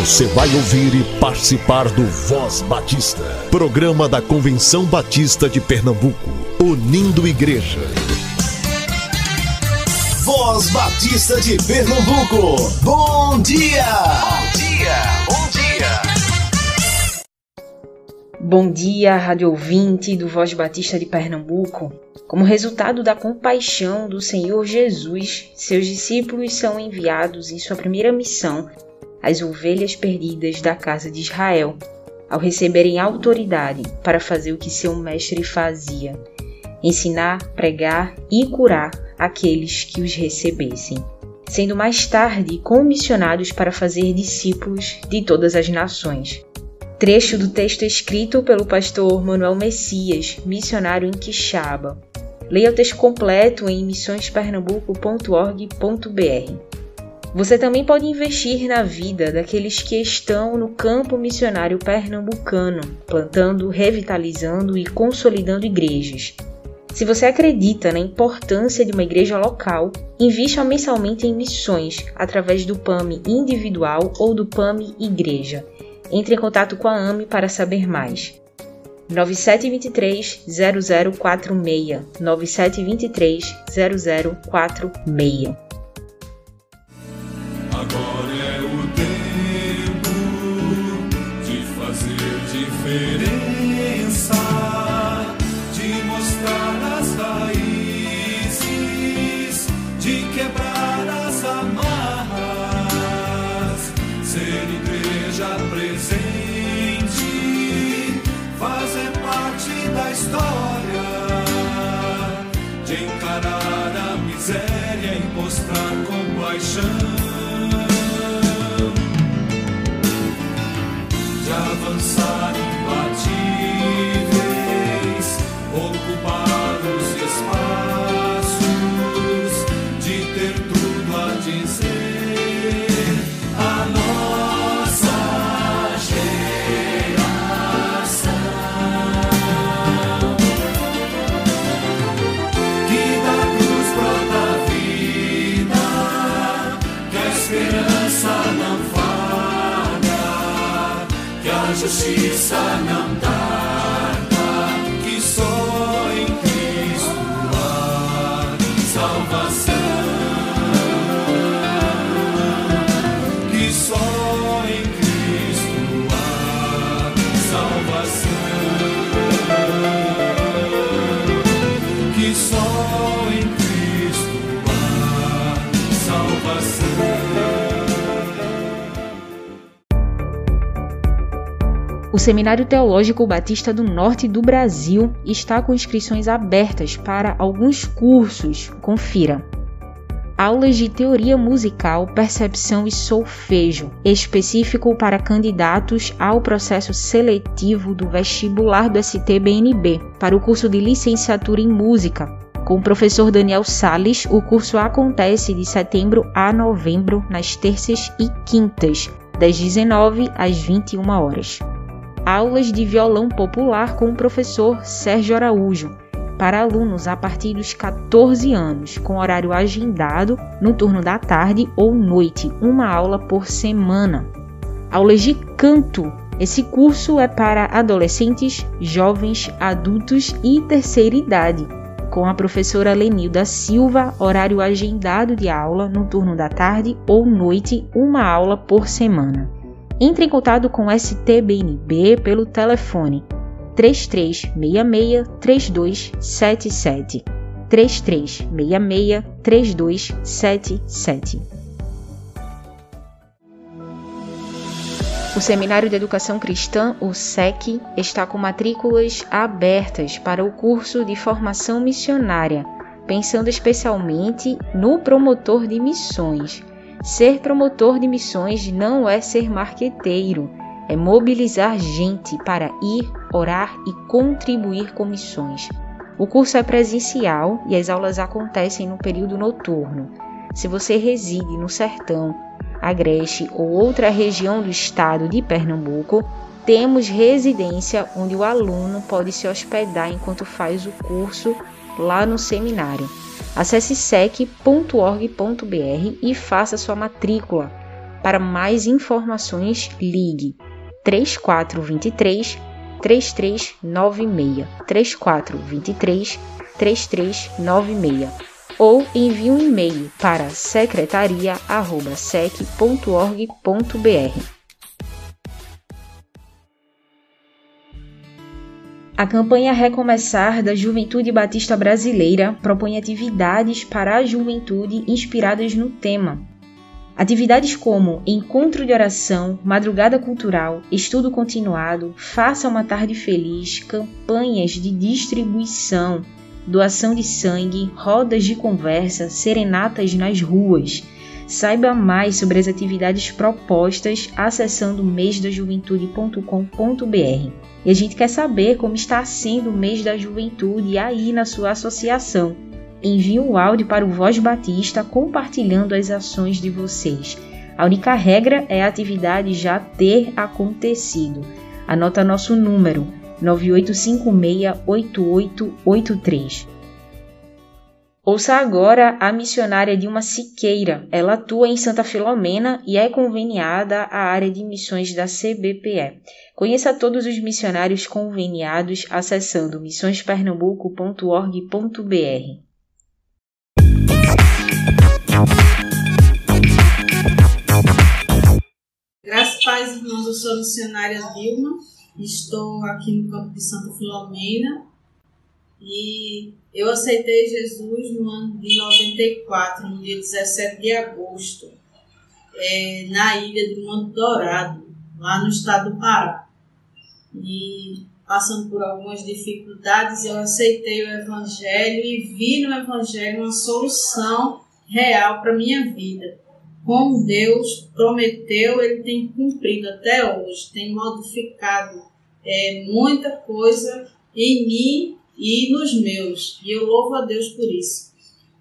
Você vai ouvir e participar do Voz Batista, programa da Convenção Batista de Pernambuco, unindo igreja. Voz Batista de Pernambuco, bom dia! Bom dia, bom dia! Bom dia, rádio ouvinte do Voz Batista de Pernambuco. Como resultado da compaixão do Senhor Jesus, seus discípulos são enviados em sua primeira missão as ovelhas perdidas da casa de Israel, ao receberem autoridade para fazer o que seu mestre fazia: ensinar, pregar e curar aqueles que os recebessem, sendo mais tarde comissionados para fazer discípulos de todas as nações. Trecho do texto escrito pelo pastor Manuel Messias, missionário em Quixaba. Leia o texto completo em missõespernambuco.org.br. Você também pode investir na vida daqueles que estão no campo missionário pernambucano, plantando, revitalizando e consolidando igrejas. Se você acredita na importância de uma igreja local, invista mensalmente em missões através do PAMI individual ou do PAMI Igreja. Entre em contato com a AME para saber mais. 9723 0046 9723 0046 justiça não Seminário Teológico Batista do Norte do Brasil está com inscrições abertas para alguns cursos. Confira. Aulas de teoria musical, percepção e solfejo, específico para candidatos ao processo seletivo do vestibular do STBNB, para o curso de licenciatura em música. Com o professor Daniel Sales, o curso acontece de setembro a novembro, nas terças e quintas, das 19 às 21 horas aulas de violão popular com o professor Sérgio Araújo, para alunos a partir dos 14 anos, com horário agendado no turno da tarde ou noite, uma aula por semana. Aulas de canto. Esse curso é para adolescentes, jovens, adultos e terceira idade, com a professora Lenilda Silva, horário agendado de aula no turno da tarde ou noite, uma aula por semana. Entre em contato com o STBNB pelo telefone 3366 3277 3366 3277. O Seminário de Educação Cristã, o SEC, está com matrículas abertas para o curso de formação missionária, pensando especialmente no promotor de missões Ser promotor de missões não é ser marqueteiro, é mobilizar gente para ir, orar e contribuir com missões. O curso é presencial e as aulas acontecem no período noturno. Se você reside no Sertão, Agreste ou outra região do estado de Pernambuco, temos residência onde o aluno pode se hospedar enquanto faz o curso lá no seminário. Acesse sec.org.br e faça sua matrícula. Para mais informações, ligue 3423 3396 3423 3396 ou envie um e-mail para secretaria@sec.org.br. A campanha Recomeçar da Juventude Batista Brasileira propõe atividades para a juventude inspiradas no tema. Atividades como encontro de oração, madrugada cultural, estudo continuado, faça uma tarde feliz, campanhas de distribuição, doação de sangue, rodas de conversa, serenatas nas ruas. Saiba mais sobre as atividades propostas acessando mêsdajuventude.com.br. E a gente quer saber como está sendo o mês da juventude aí na sua associação. Envie um áudio para o Voz Batista compartilhando as ações de vocês. A única regra é a atividade já ter acontecido. Anota nosso número 98568883. Ouça agora a missionária Dilma Siqueira. Ela atua em Santa Filomena e é conveniada à área de missões da CBPE. Conheça todos os missionários conveniados acessando missõespernambuco.org.br. Graças a paz, irmãos, eu sou a missionária Dilma, estou aqui no campo de Santa Filomena e eu aceitei Jesus no ano de 94, no dia 17 de agosto, é, na ilha de Monte Dourado, lá no estado do Pará. E passando por algumas dificuldades, eu aceitei o Evangelho e vi no Evangelho uma solução real para minha vida. Como Deus prometeu, Ele tem cumprido até hoje, tem modificado é, muita coisa em mim e nos meus. E eu louvo a Deus por isso.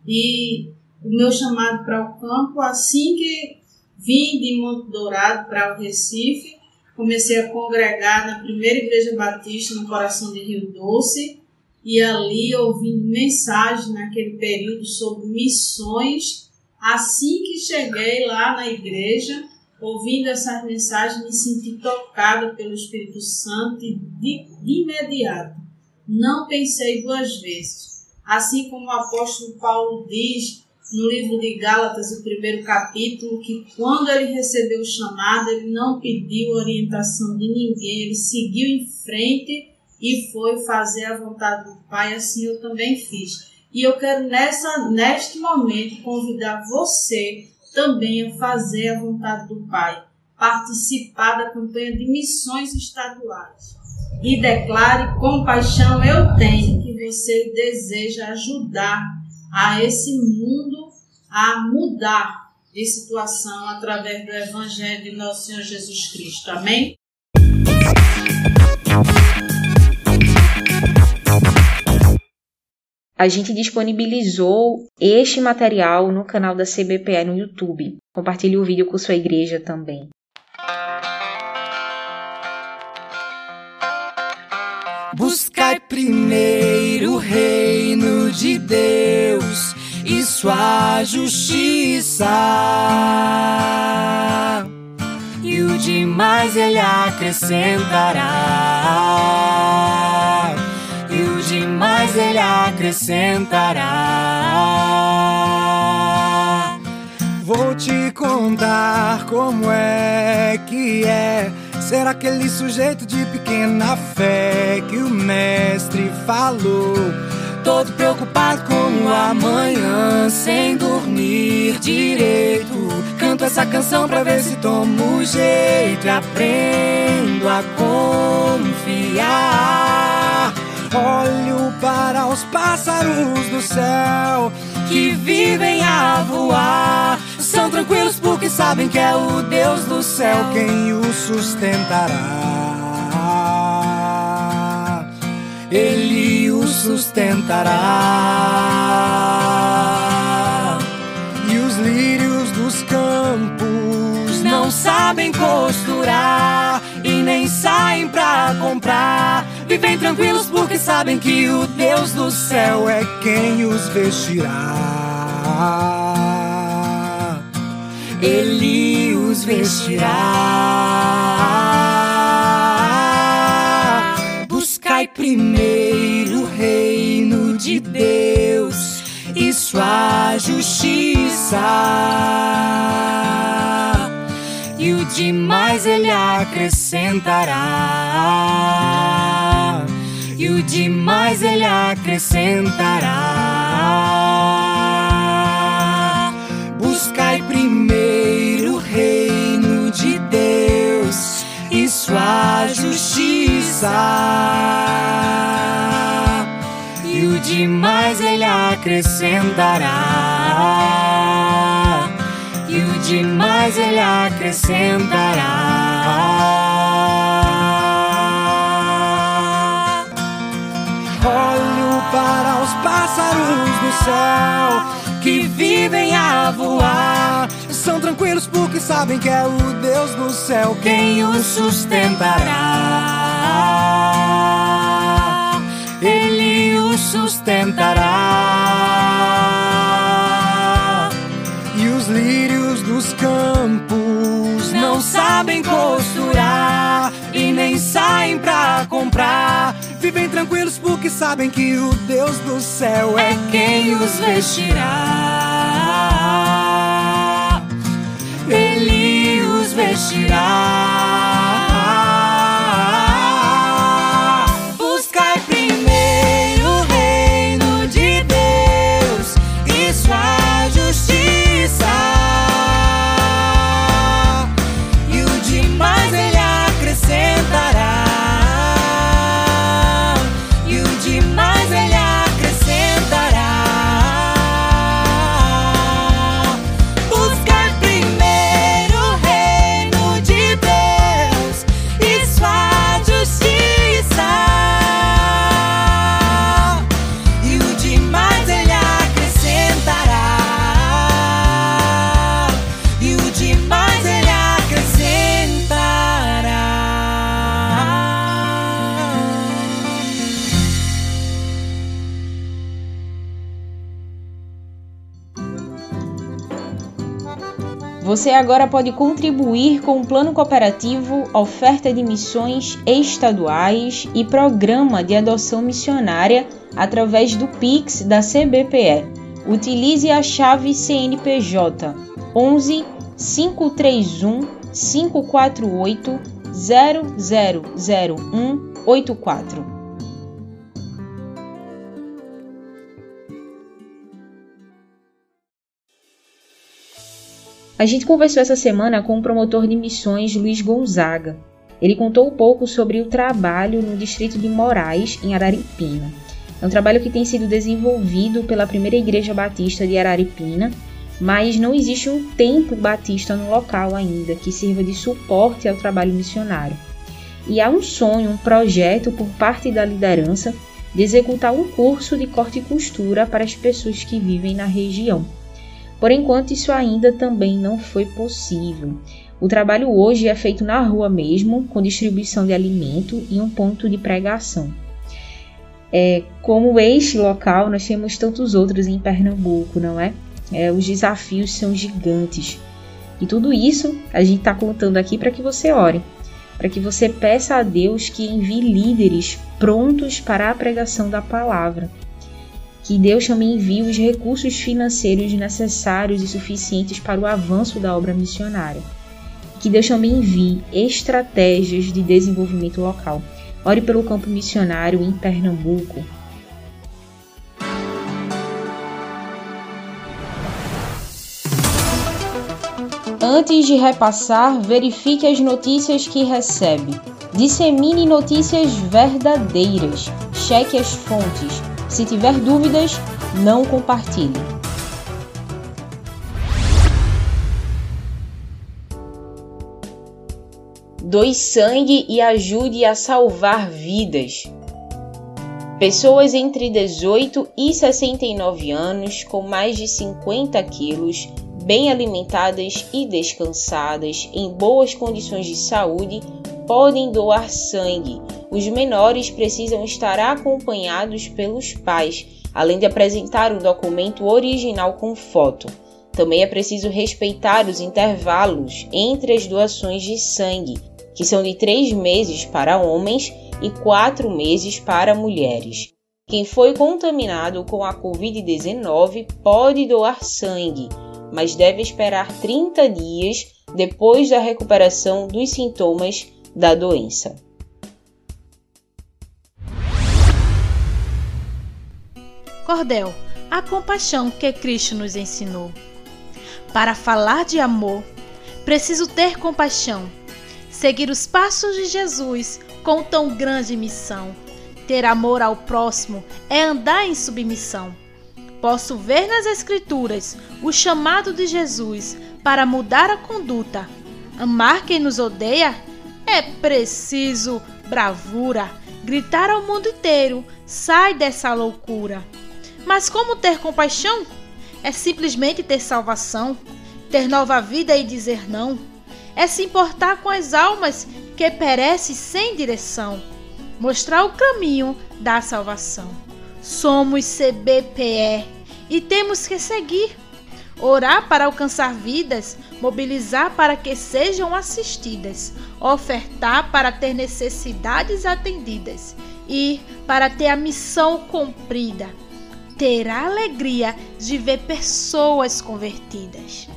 E o meu chamado para o campo, assim que vim de Monte Dourado para o Recife, comecei a congregar na primeira igreja batista no coração de Rio Doce e ali ouvindo mensagens naquele período sobre missões. Assim que cheguei lá na igreja, ouvindo essas mensagens, me senti tocada pelo Espírito Santo de, de imediato não pensei duas vezes. Assim como o apóstolo Paulo diz no livro de Gálatas, o primeiro capítulo, que quando ele recebeu o chamado, ele não pediu orientação de ninguém, ele seguiu em frente e foi fazer a vontade do Pai, assim eu também fiz. E eu quero nessa, neste momento convidar você também a fazer a vontade do Pai, participar da campanha de missões estaduais e declare compaixão eu tenho, que você deseja ajudar a esse mundo a mudar de situação através do Evangelho de nosso Senhor Jesus Cristo. Amém? A gente disponibilizou este material no canal da CBPE no YouTube. Compartilhe o vídeo com sua igreja também. Buscai primeiro o reino de Deus e sua justiça, e o demais ele acrescentará. E o demais ele acrescentará. Vou te contar como é que é ser aquele sujeito de pequena fé que o mestre falou. Todo preocupado com o amanhã, sem dormir direito. Canto essa canção pra ver se tomo jeito aprendo a confiar. Olho para os pássaros do céu que vivem a voar. São tranquilos porque sabem que é o Deus do céu quem os sustentará. Ele os sustentará. E os lírios dos campos não sabem costurar e nem saem pra comprar. Vivem tranquilos porque sabem que o Deus do céu é quem os vestirá. Ele os vestirá. Buscai primeiro o reino de Deus e sua justiça. E o demais ele acrescentará. E o demais ele acrescentará. Primeiro reino de Deus e sua justiça. E o demais ele acrescentará. E o demais ele acrescentará. Olho para os pássaros do céu que vivem a voar. São tranquilos porque sabem que é o Deus do céu quem os sustentará. Ele os sustentará. E os lírios dos campos não sabem costurar e nem saem pra comprar. Tranquilos porque sabem que o Deus do céu é quem os vestirá. Ele os vestirá. Você agora pode contribuir com o plano cooperativo, oferta de missões estaduais e programa de adoção missionária através do Pix da CBPE. Utilize a chave CNPJ 11 531 548 000184. A gente conversou essa semana com o promotor de missões Luiz Gonzaga. Ele contou um pouco sobre o trabalho no distrito de Moraes, em Araripina. É um trabalho que tem sido desenvolvido pela primeira igreja batista de Araripina, mas não existe um templo batista no local ainda que sirva de suporte ao trabalho missionário. E há um sonho, um projeto por parte da liderança de executar um curso de corte e costura para as pessoas que vivem na região. Por enquanto, isso ainda também não foi possível. O trabalho hoje é feito na rua mesmo, com distribuição de alimento e um ponto de pregação. É, como este local, nós temos tantos outros em Pernambuco, não é? é os desafios são gigantes. E tudo isso a gente está contando aqui para que você ore, para que você peça a Deus que envie líderes prontos para a pregação da palavra que Deus também envie os recursos financeiros necessários e suficientes para o avanço da obra missionária. Que Deus também envie estratégias de desenvolvimento local. Ore pelo campo missionário em Pernambuco. Antes de repassar, verifique as notícias que recebe. Dissemine notícias verdadeiras. Cheque as fontes. Se tiver dúvidas, não compartilhe. Doe sangue e ajude a salvar vidas. Pessoas entre 18 e 69 anos com mais de 50 quilos, bem alimentadas e descansadas, em boas condições de saúde, podem doar sangue. Os menores precisam estar acompanhados pelos pais, além de apresentar o documento original com foto. Também é preciso respeitar os intervalos entre as doações de sangue, que são de três meses para homens e quatro meses para mulheres. Quem foi contaminado com a Covid-19 pode doar sangue, mas deve esperar 30 dias depois da recuperação dos sintomas da doença. Cordel, a compaixão que Cristo nos ensinou. Para falar de amor, preciso ter compaixão, seguir os passos de Jesus com tão grande missão. Ter amor ao próximo é andar em submissão. Posso ver nas Escrituras o chamado de Jesus para mudar a conduta. Amar quem nos odeia é preciso bravura. Gritar ao mundo inteiro: sai dessa loucura. Mas como ter compaixão? É simplesmente ter salvação, ter nova vida e dizer não. É se importar com as almas que perecem sem direção, mostrar o caminho da salvação. Somos CBPE e temos que seguir. Orar para alcançar vidas, mobilizar para que sejam assistidas, ofertar para ter necessidades atendidas e para ter a missão cumprida ter a alegria de ver pessoas convertidas.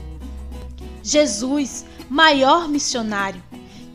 Jesus, maior missionário,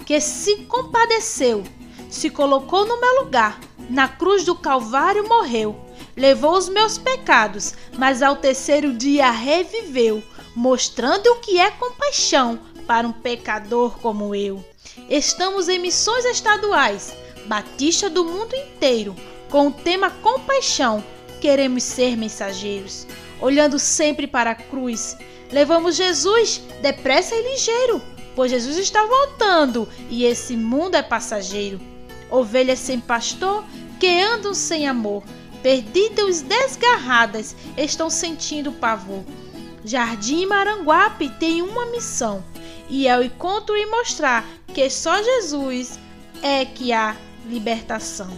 que se compadeceu, se colocou no meu lugar, na cruz do Calvário morreu, levou os meus pecados, mas ao terceiro dia reviveu, mostrando o que é compaixão para um pecador como eu. Estamos em missões estaduais, Batista do mundo inteiro, com o tema compaixão queremos ser mensageiros, olhando sempre para a cruz. Levamos Jesus depressa e ligeiro, pois Jesus está voltando e esse mundo é passageiro. Ovelhas sem pastor que andam sem amor, perdidas desgarradas, estão sentindo pavor. Jardim Maranguape tem uma missão e é o encontro e mostrar que só Jesus é que há libertação.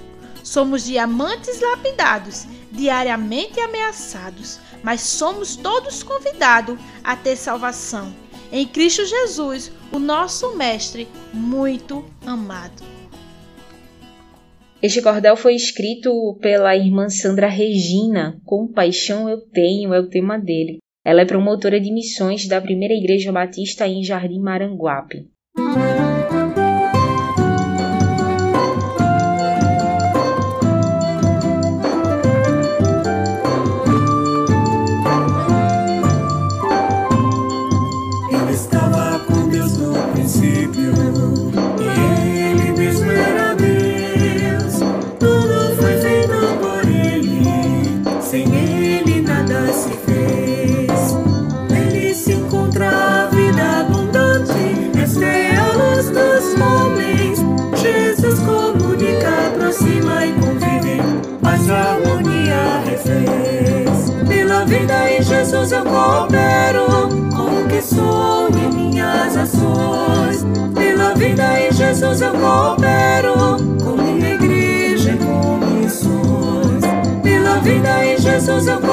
Somos diamantes lapidados diariamente ameaçados, mas somos todos convidados a ter salvação em Cristo Jesus, o nosso Mestre muito amado. Este cordel foi escrito pela irmã Sandra Regina. Compaixão eu tenho é o tema dele. Ela é promotora de missões da Primeira Igreja Batista em Jardim Maranguape. Jesus eu coopero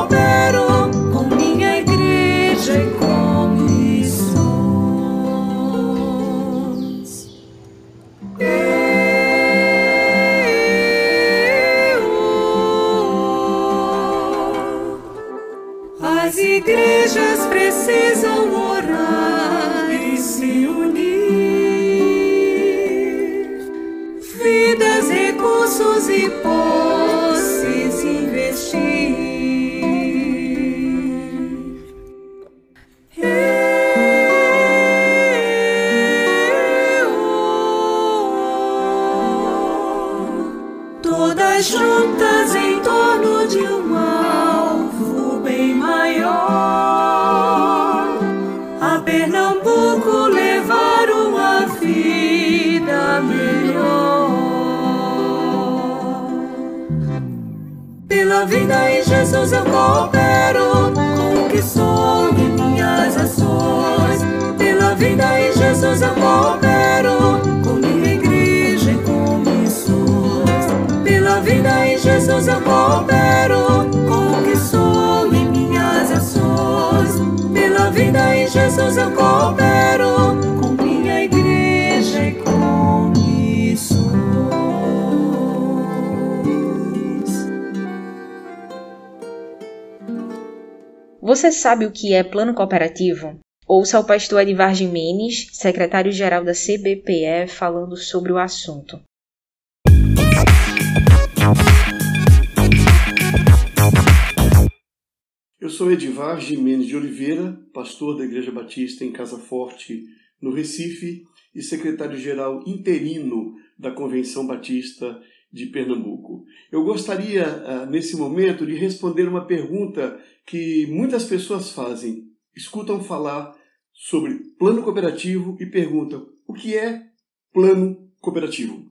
Você sabe o que é plano cooperativo? Ouça o pastor Edivar Jimenez, secretário-geral da CBPE, falando sobre o assunto. Eu sou Edivar Jimenez de Oliveira, pastor da Igreja Batista em Casa Forte, no Recife, e secretário-geral interino da Convenção Batista de Pernambuco. Eu gostaria, ah, nesse momento, de responder uma pergunta que muitas pessoas fazem. Escutam falar sobre plano cooperativo e perguntam: o que é plano cooperativo?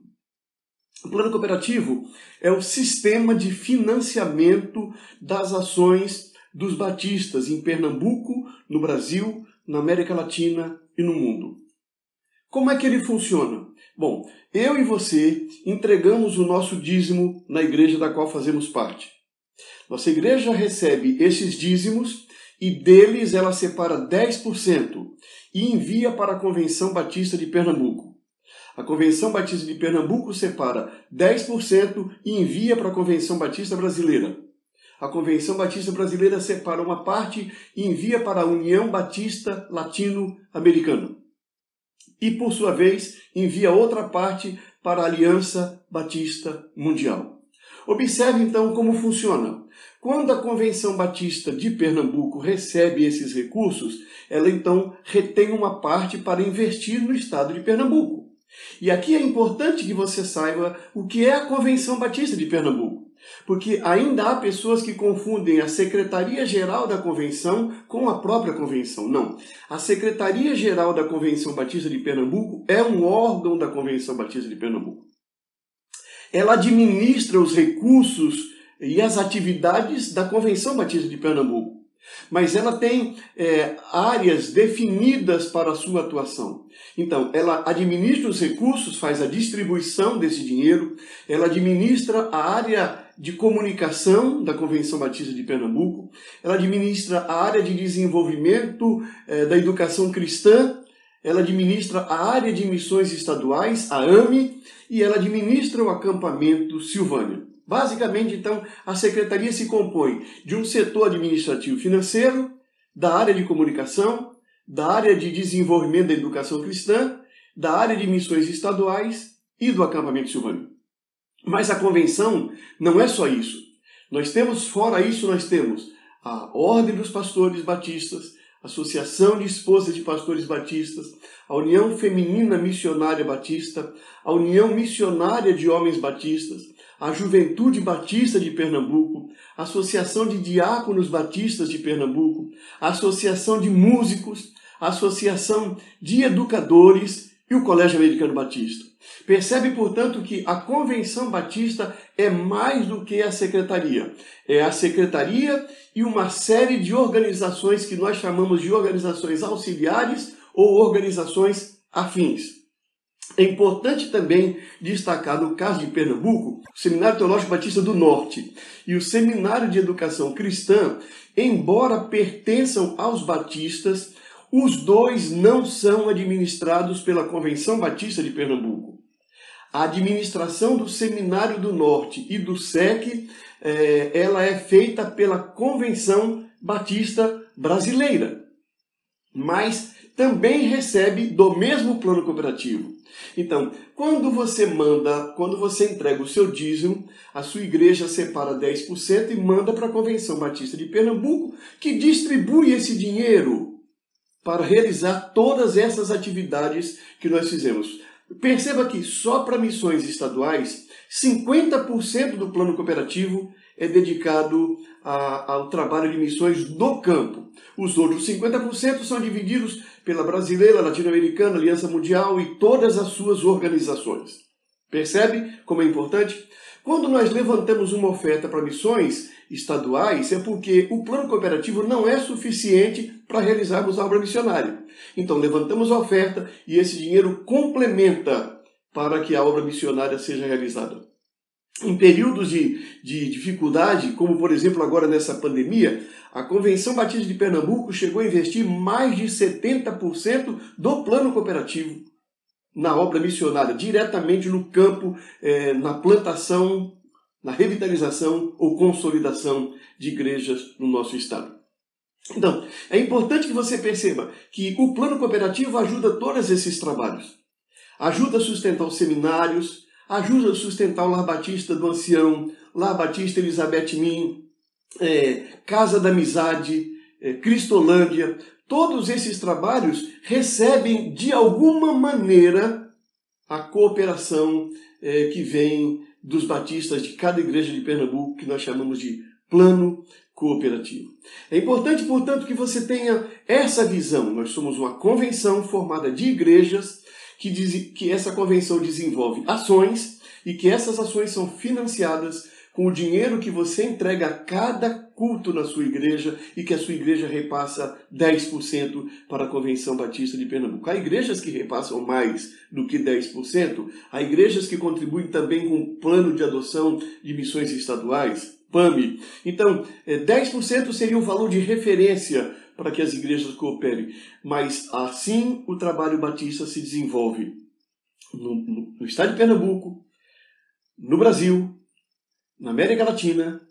O plano cooperativo é o sistema de financiamento das ações dos batistas em Pernambuco, no Brasil, na América Latina e no mundo. Como é que ele funciona? Bom, eu e você entregamos o nosso dízimo na igreja da qual fazemos parte. Nossa igreja recebe esses dízimos e deles ela separa 10% e envia para a Convenção Batista de Pernambuco. A Convenção Batista de Pernambuco separa 10% e envia para a Convenção Batista Brasileira. A Convenção Batista Brasileira separa uma parte e envia para a União Batista Latino-Americana. E, por sua vez, envia outra parte para a Aliança Batista Mundial. Observe então como funciona. Quando a Convenção Batista de Pernambuco recebe esses recursos, ela então retém uma parte para investir no estado de Pernambuco. E aqui é importante que você saiba o que é a Convenção Batista de Pernambuco. Porque ainda há pessoas que confundem a Secretaria-Geral da Convenção com a própria Convenção. Não. A Secretaria-Geral da Convenção Batista de Pernambuco é um órgão da Convenção Batista de Pernambuco. Ela administra os recursos e as atividades da Convenção Batista de Pernambuco. Mas ela tem é, áreas definidas para a sua atuação. Então, ela administra os recursos, faz a distribuição desse dinheiro, ela administra a área de comunicação da Convenção Batista de Pernambuco, ela administra a área de desenvolvimento eh, da educação cristã, ela administra a área de missões estaduais, a AME, e ela administra o acampamento Silvânia. Basicamente, então, a secretaria se compõe de um setor administrativo financeiro, da área de comunicação, da área de desenvolvimento da educação cristã, da área de missões estaduais e do acampamento Silvânia. Mas a convenção não é só isso. Nós temos, fora isso, nós temos a Ordem dos Pastores Batistas, Associação de Esposas de Pastores Batistas, a União Feminina Missionária Batista, a União Missionária de Homens Batistas, a Juventude Batista de Pernambuco, a Associação de Diáconos Batistas de Pernambuco, a Associação de Músicos, a Associação de Educadores e o Colégio Americano Batista. Percebe, portanto, que a Convenção Batista é mais do que a secretaria. É a secretaria e uma série de organizações que nós chamamos de organizações auxiliares ou organizações afins. É importante também destacar, no caso de Pernambuco, o Seminário Teológico Batista do Norte e o Seminário de Educação Cristã, embora pertençam aos batistas, os dois não são administrados pela Convenção Batista de Pernambuco. A administração do Seminário do Norte e do SEC, eh, ela é feita pela Convenção Batista brasileira, mas também recebe do mesmo plano cooperativo. Então, quando você manda, quando você entrega o seu dízimo, a sua igreja separa 10% e manda para a Convenção Batista de Pernambuco, que distribui esse dinheiro para realizar todas essas atividades que nós fizemos. Perceba que só para missões estaduais, 50% do plano cooperativo é dedicado a, ao trabalho de missões no campo. Os outros 50% são divididos pela brasileira, latino-americana, Aliança Mundial e todas as suas organizações. Percebe como é importante? Quando nós levantamos uma oferta para missões estaduais, é porque o plano cooperativo não é suficiente para realizarmos a obra missionária. Então, levantamos a oferta e esse dinheiro complementa para que a obra missionária seja realizada. Em períodos de, de dificuldade, como por exemplo agora nessa pandemia, a Convenção Batista de Pernambuco chegou a investir mais de 70% do plano cooperativo na obra missionária, diretamente no campo, eh, na plantação, na revitalização ou consolidação de igrejas no nosso estado. Então, é importante que você perceba que o plano cooperativo ajuda todos esses trabalhos. Ajuda a sustentar os seminários, ajuda a sustentar o Lar Batista do Ancião, Lar Batista Elizabeth Min, é, Casa da Amizade, é, Cristolândia. Todos esses trabalhos recebem de alguma maneira a cooperação é, que vem dos batistas de cada igreja de Pernambuco, que nós chamamos de plano cooperativo. É importante, portanto, que você tenha essa visão. Nós somos uma convenção formada de igrejas que, diz, que essa convenção desenvolve ações e que essas ações são financiadas com o dinheiro que você entrega a cada culto na sua igreja e que a sua igreja repassa 10% para a Convenção Batista de Pernambuco. Há igrejas que repassam mais do que 10%, há igrejas que contribuem também com o plano de adoção de missões estaduais, PAMI. Então, 10% é, seria o valor de referência para que as igrejas cooperem, mas assim o trabalho batista se desenvolve no, no, no estado de Pernambuco, no Brasil, na América Latina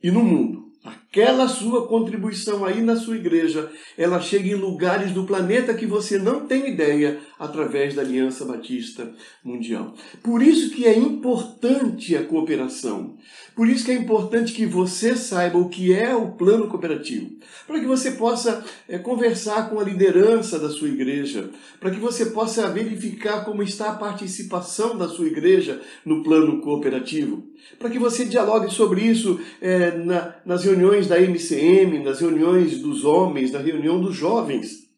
e no mundo. Aquela sua contribuição aí na sua igreja, ela chega em lugares do planeta que você não tem ideia através da Aliança Batista Mundial. Por isso que é importante a cooperação. Por isso que é importante que você saiba o que é o plano cooperativo, para que você possa é, conversar com a liderança da sua igreja, para que você possa verificar como está a participação da sua igreja no plano cooperativo, para que você dialogue sobre isso é, na, nas reuniões da MCM, nas reuniões dos homens, na reunião dos jovens.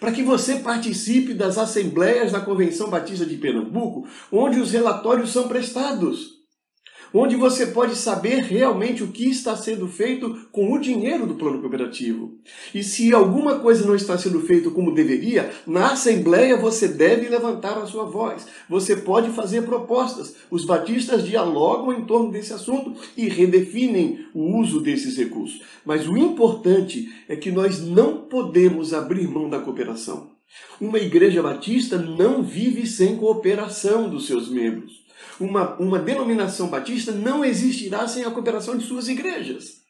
Para que você participe das assembleias da Convenção Batista de Pernambuco, onde os relatórios são prestados onde você pode saber realmente o que está sendo feito com o dinheiro do plano cooperativo. E se alguma coisa não está sendo feito como deveria, na assembleia você deve levantar a sua voz. Você pode fazer propostas. Os batistas dialogam em torno desse assunto e redefinem o uso desses recursos. Mas o importante é que nós não podemos abrir mão da cooperação. Uma igreja batista não vive sem cooperação dos seus membros uma, uma denominação batista não existirá sem a cooperação de suas igrejas.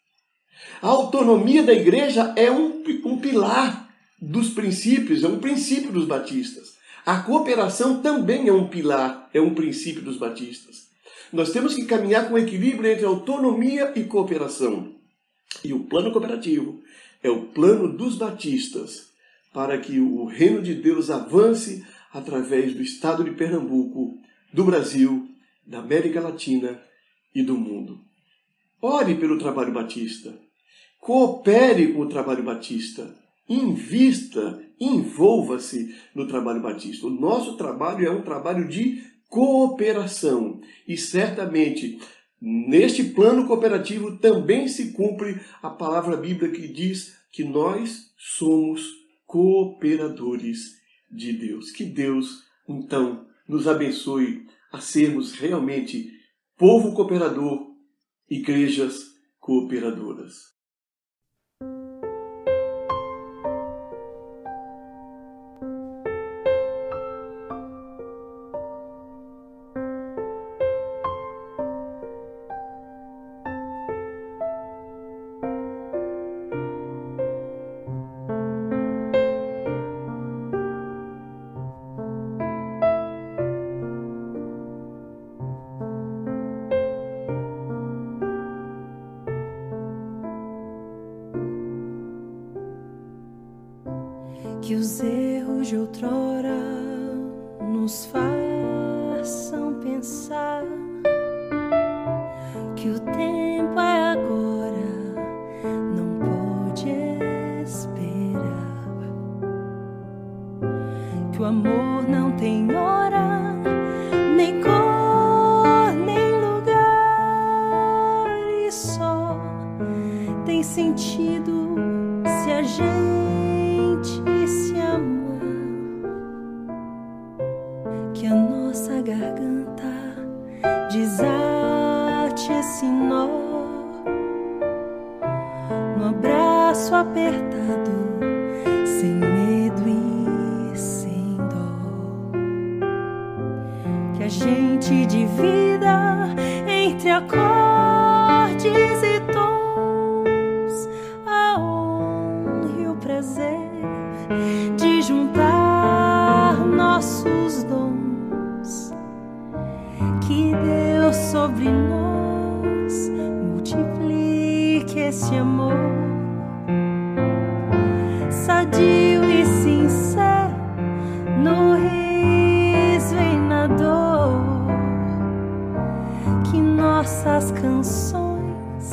A autonomia da igreja é um, um pilar dos princípios, é um princípio dos batistas. A cooperação também é um pilar, é um princípio dos batistas. Nós temos que caminhar com equilíbrio entre autonomia e cooperação. E o plano cooperativo é o plano dos batistas para que o reino de Deus avance através do estado de Pernambuco, do Brasil da América Latina e do mundo. Ore pelo trabalho batista. Coopere com o trabalho batista. Invista, envolva-se no trabalho batista. O nosso trabalho é um trabalho de cooperação e certamente neste plano cooperativo também se cumpre a palavra bíblica que diz que nós somos cooperadores de Deus. Que Deus, então, nos abençoe a sermos realmente povo cooperador, igrejas cooperadoras. Não tem hora, nem cor, nem lugar, e só tem sentido se a gente se amar, que a nossa garganta desate esse nó no abraço apertado, gente divida entre acordes e tons. A honra e o prazer de juntar nossos dons. Que Deus sobre nós nossas canções.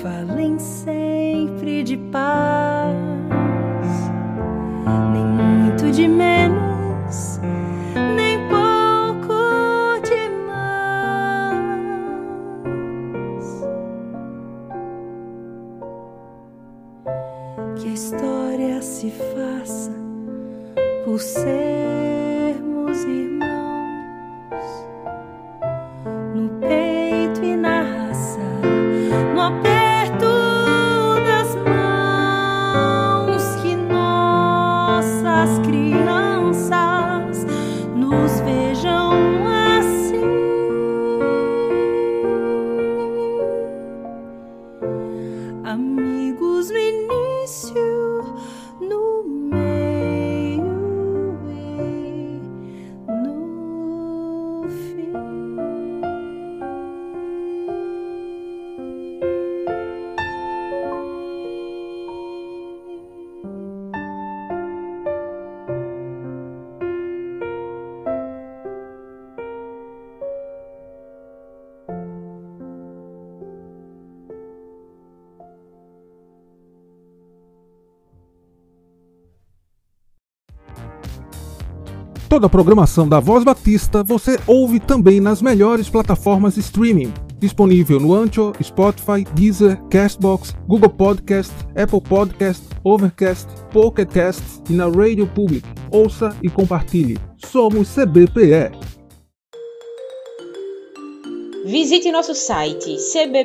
Falem sempre de paz Toda a programação da Voz Batista você ouve também nas melhores plataformas streaming. Disponível no Anchor, Spotify, Deezer, Castbox, Google Podcast, Apple Podcast, Overcast, Pocket Cast e na Radio Public. Ouça e compartilhe. Somos CBPE. Visite nosso site cbpe.org.br.